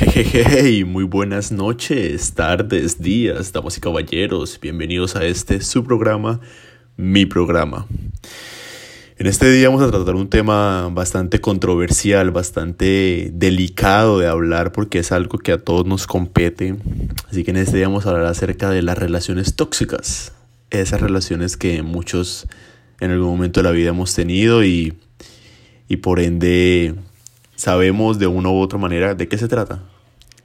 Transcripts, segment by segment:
Hey, muy buenas noches, tardes, días, damas y caballeros. Bienvenidos a este su programa, mi programa. En este día vamos a tratar un tema bastante controversial, bastante delicado de hablar porque es algo que a todos nos compete. Así que en este día vamos a hablar acerca de las relaciones tóxicas. Esas relaciones que muchos en algún momento de la vida hemos tenido y, y por ende sabemos de una u otra manera de qué se trata.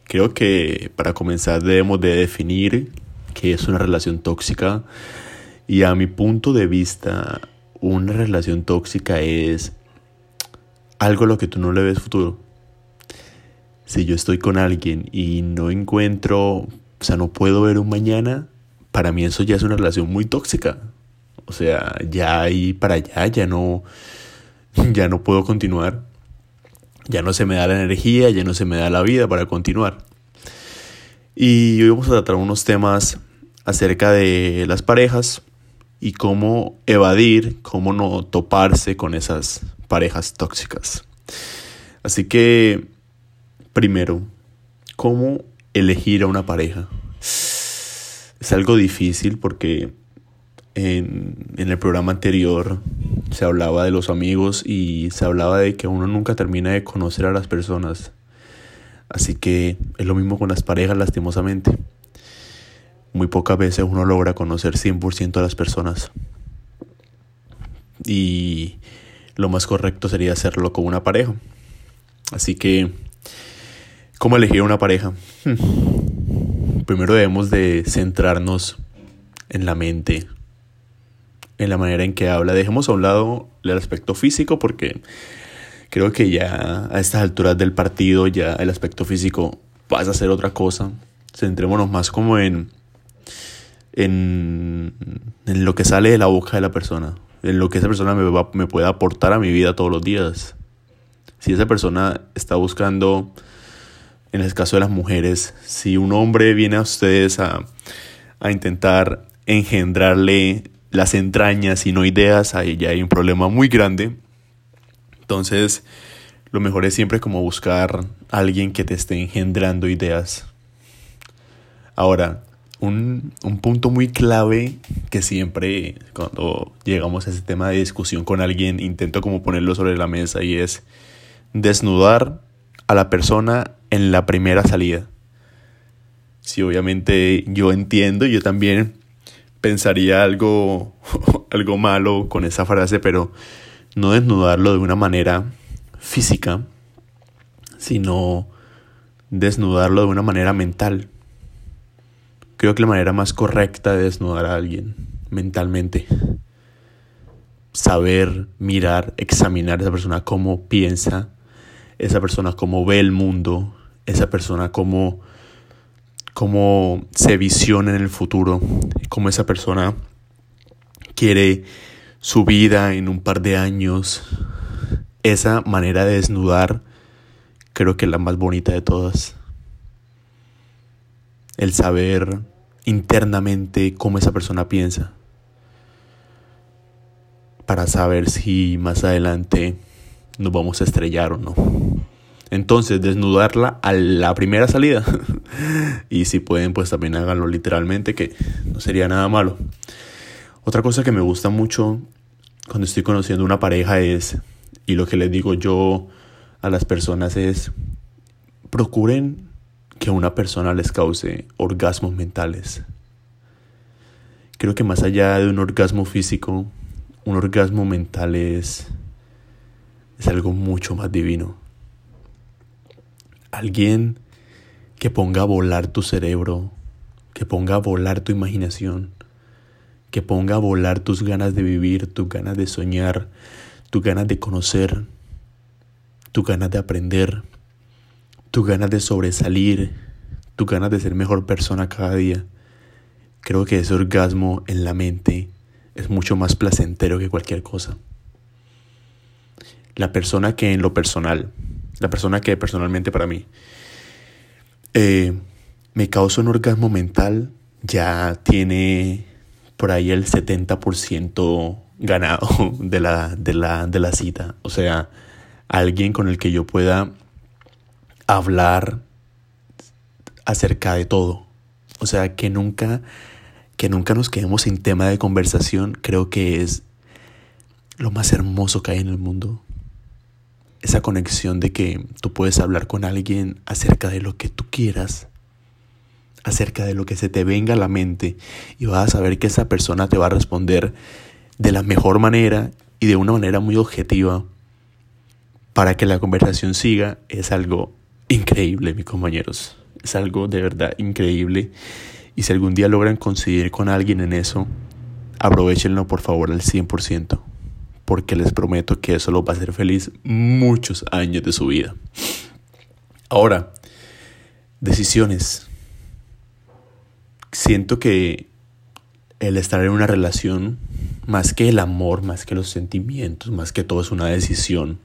Creo que para comenzar debemos de definir qué es una relación tóxica y a mi punto de vista una relación tóxica es algo a lo que tú no le ves futuro. Si yo estoy con alguien y no encuentro, o sea, no puedo ver un mañana, para mí eso ya es una relación muy tóxica. O sea, ya ahí para allá, ya no, ya no puedo continuar. Ya no se me da la energía, ya no se me da la vida para continuar. Y hoy vamos a tratar unos temas acerca de las parejas, y cómo evadir, cómo no toparse con esas parejas tóxicas. Así que, primero, ¿cómo elegir a una pareja? Es algo difícil porque en, en, el programa anterior se hablaba de los amigos y se hablaba de que uno nunca termina de conocer a las personas. Así que es lo mismo con las parejas, lastimosamente muy pocas veces uno logra conocer 100% a las personas. Y lo más correcto sería hacerlo con una pareja. Así que, ¿cómo elegir una pareja? Primero debemos de centrarnos en la mente, en la manera en que habla. Dejemos a un lado el aspecto físico porque creo que ya a estas alturas del partido ya el aspecto físico pasa a ser otra cosa. Centrémonos más como en en, lo que sale de la boca de la persona, en lo que esa persona me, me puede aportar a mi vida todos los días. Si esa persona está buscando, en el caso de las mujeres, si un hombre viene a ustedes a, a intentar engendrarle las entrañas y no ideas, ahí ya hay un problema muy grande. Entonces, lo mejor es siempre como buscar a alguien que te esté engendrando ideas. Ahora, un, punto muy clave que siempre cuando llegamos a ese tema de discusión con alguien intento como ponerlo sobre la mesa y es desnudar a la persona en la primera salida. Si obviamente yo entiendo, yo también pensaría algo, algo malo con esa frase, pero no desnudarlo de una manera física, sino desnudarlo de una manera mental. Creo que la manera más correcta de desnudar a alguien mentalmente, saber, mirar, examinar a esa persona cómo piensa, esa persona cómo ve el mundo, esa persona cómo, cómo se visiona en el futuro, cómo esa persona quiere su vida en un par de años. Esa manera de desnudar creo que es la más bonita de todas. El saber internamente cómo esa persona piensa para saber si más adelante nos vamos a estrellar o no. Entonces, desnudarla a la primera salida. y si pueden, pues también háganlo literalmente, que no sería nada malo. Otra cosa que me gusta mucho cuando estoy conociendo una pareja es, y lo que les digo yo a las personas es, procuren que una persona les cause orgasmos mentales. Creo que más allá de un orgasmo físico, un orgasmo mental es, es algo mucho más divino. Alguien que ponga a volar tu cerebro, que ponga a volar tu imaginación, que ponga a volar tus ganas de vivir, tus ganas de soñar, tus ganas de conocer, tus ganas de aprender tus ganas de sobresalir, tus ganas de ser mejor persona cada día. Creo que ese orgasmo en la mente es mucho más placentero que cualquier cosa. La persona que en lo personal, la persona que personalmente para mí eh, me causa un orgasmo mental, ya tiene por ahí el 70% ganado de la, de, la, de la cita. O sea, alguien con el que yo pueda hablar acerca de todo. O sea, que nunca, que nunca nos quedemos sin tema de conversación, creo que es lo más hermoso que hay en el mundo. Esa conexión de que tú puedes hablar con alguien acerca de lo que tú quieras, acerca de lo que se te venga a la mente y vas a saber que esa persona te va a responder de la mejor manera y de una manera muy objetiva para que la conversación siga es algo increíble, mis compañeros. Es algo de verdad increíble. Y si algún día logran coincidir con alguien en eso, aprovechenlo por favor al 100%. Porque les prometo que eso lo va a hacer feliz muchos años de su vida. Ahora, decisiones. Siento que el estar en una relación, más que el amor, más que los sentimientos, más que todo es una decisión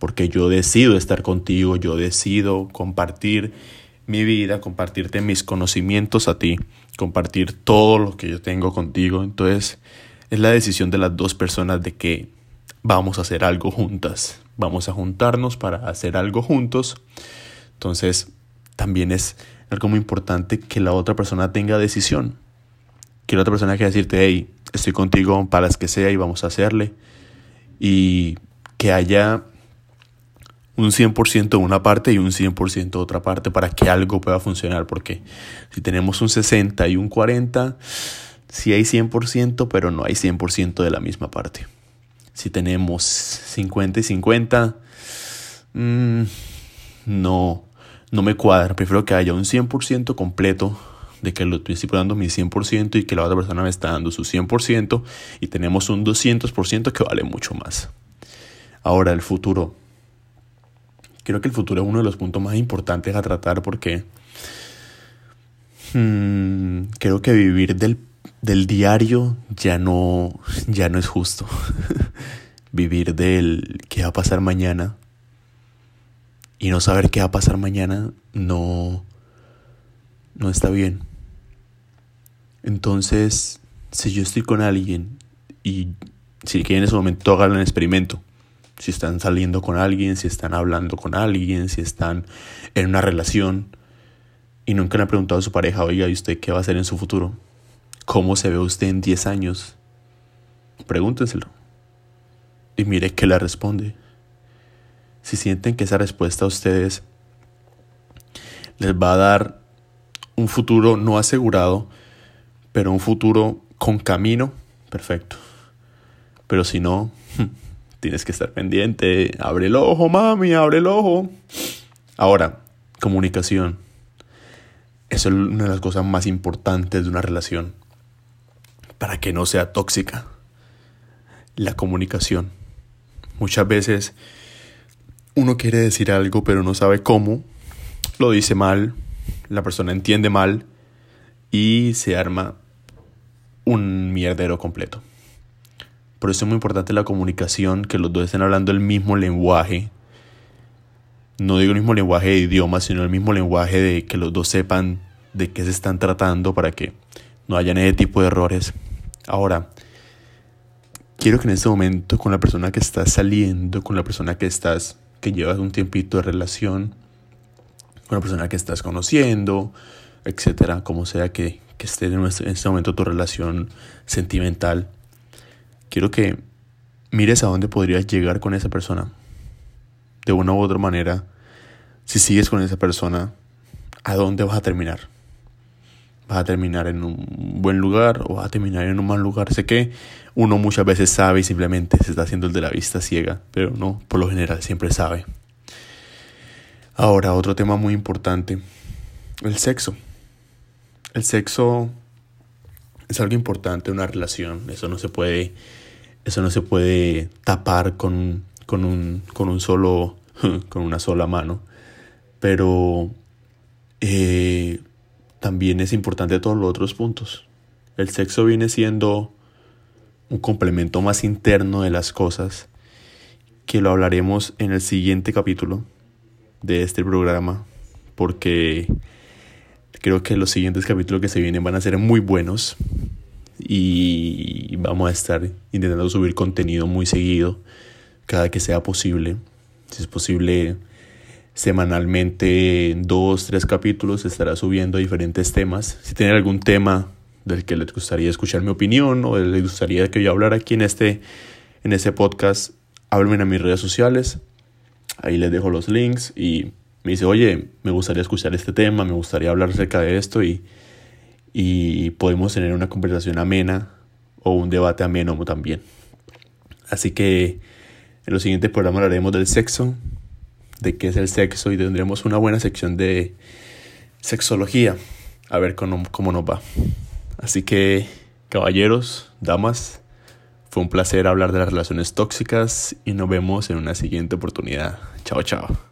porque yo decido estar contigo, yo decido compartir mi vida, compartirte mis conocimientos a ti, compartir todo lo que yo tengo contigo. Entonces es la decisión de las dos personas de que vamos a hacer algo juntas, vamos a juntarnos para hacer algo juntos. Entonces también es algo muy importante que la otra persona tenga decisión, que la otra persona quiera decirte, hey, estoy contigo para las que sea y vamos a hacerle. Y que haya un 100% de una parte y un 100% de otra parte para que algo pueda funcionar. Porque si tenemos un 60 y un 40, sí hay 100%, pero no hay 100% de la misma parte. Si tenemos 50 y 50, mm, no, no me cuadra. Prefiero que haya un 100% completo de que lo estoy dando mi 100% y que la otra persona me está dando su 100% y tenemos un 200% que vale mucho más. Ahora el futuro creo que el futuro es uno de los puntos más importantes a tratar porque hmm, creo que vivir del, del, diario ya no, ya no es justo. vivir del qué va a pasar mañana y no saber qué va a pasar mañana no, no está bien. Entonces, si yo estoy con alguien y si quieren en ese momento hagan el experimento si están saliendo con alguien, si están hablando con alguien, si están en una relación y nunca le han preguntado a su pareja, oiga, ¿y usted qué va a hacer en su futuro? ¿Cómo se ve usted en 10 años? Pregúntenselo. Y mire qué le responde. Si sienten que esa respuesta a ustedes les va a dar un futuro no asegurado, pero un futuro con camino, perfecto. Pero si no, Tienes que estar pendiente. Abre el ojo, mami, abre el ojo. Ahora, comunicación. Eso es una de las cosas más importantes de una relación. Para que no sea tóxica. La comunicación. Muchas veces uno quiere decir algo pero no sabe cómo. Lo dice mal. La persona entiende mal. Y se arma un mierdero completo. Por eso es muy importante la comunicación, que los dos estén hablando el mismo lenguaje. No digo el mismo lenguaje de idioma, sino el mismo lenguaje de que los dos sepan de qué se están tratando para que no haya ese tipo de errores. Ahora, quiero que en este momento con la persona que estás saliendo, con la persona que estás, que llevas un tiempito de relación, con la persona que estás conociendo, etcétera, como sea que, que esté en este momento tu relación sentimental, quiero que mires a dónde podrías llegar con esa persona. De una u otra manera, si sigues con esa persona, ¿a dónde vas a terminar? ¿Vas a terminar en un buen lugar o vas a terminar en un mal lugar? Sé que uno muchas veces sabe y simplemente se está haciendo el de la vista ciega, pero no, por lo general siempre sabe. Ahora, otro tema muy importante, el sexo. El sexo es algo importante en una relación, eso no se puede eso no se puede tapar con, con, un, con un solo, con una sola mano. Pero eh, también es importante todos los otros puntos. El sexo viene siendo un complemento más interno de las cosas que lo hablaremos en el siguiente capítulo de este programa porque creo que los siguientes capítulos que se vienen van a ser muy buenos y vamos a estar intentando subir contenido muy seguido cada que sea posible. Si es posible semanalmente dos, tres capítulos estará subiendo diferentes temas. Si tienen algún tema del que les gustaría escuchar mi opinión o les gustaría que yo hablara aquí en este, en este podcast, háblenme a mis redes sociales. Ahí les dejo los links y me dice, oye, me gustaría escuchar este tema, me gustaría hablar acerca de esto y, y podemos tener una conversación amena o un debate ameno también. Así que en los siguientes programas hablaremos del sexo, de qué es el sexo y tendremos una buena sección de sexología. A ver cómo, cómo nos va. Así que, caballeros, damas, fue un placer hablar de las relaciones tóxicas y nos vemos en una siguiente oportunidad. Chao, chao.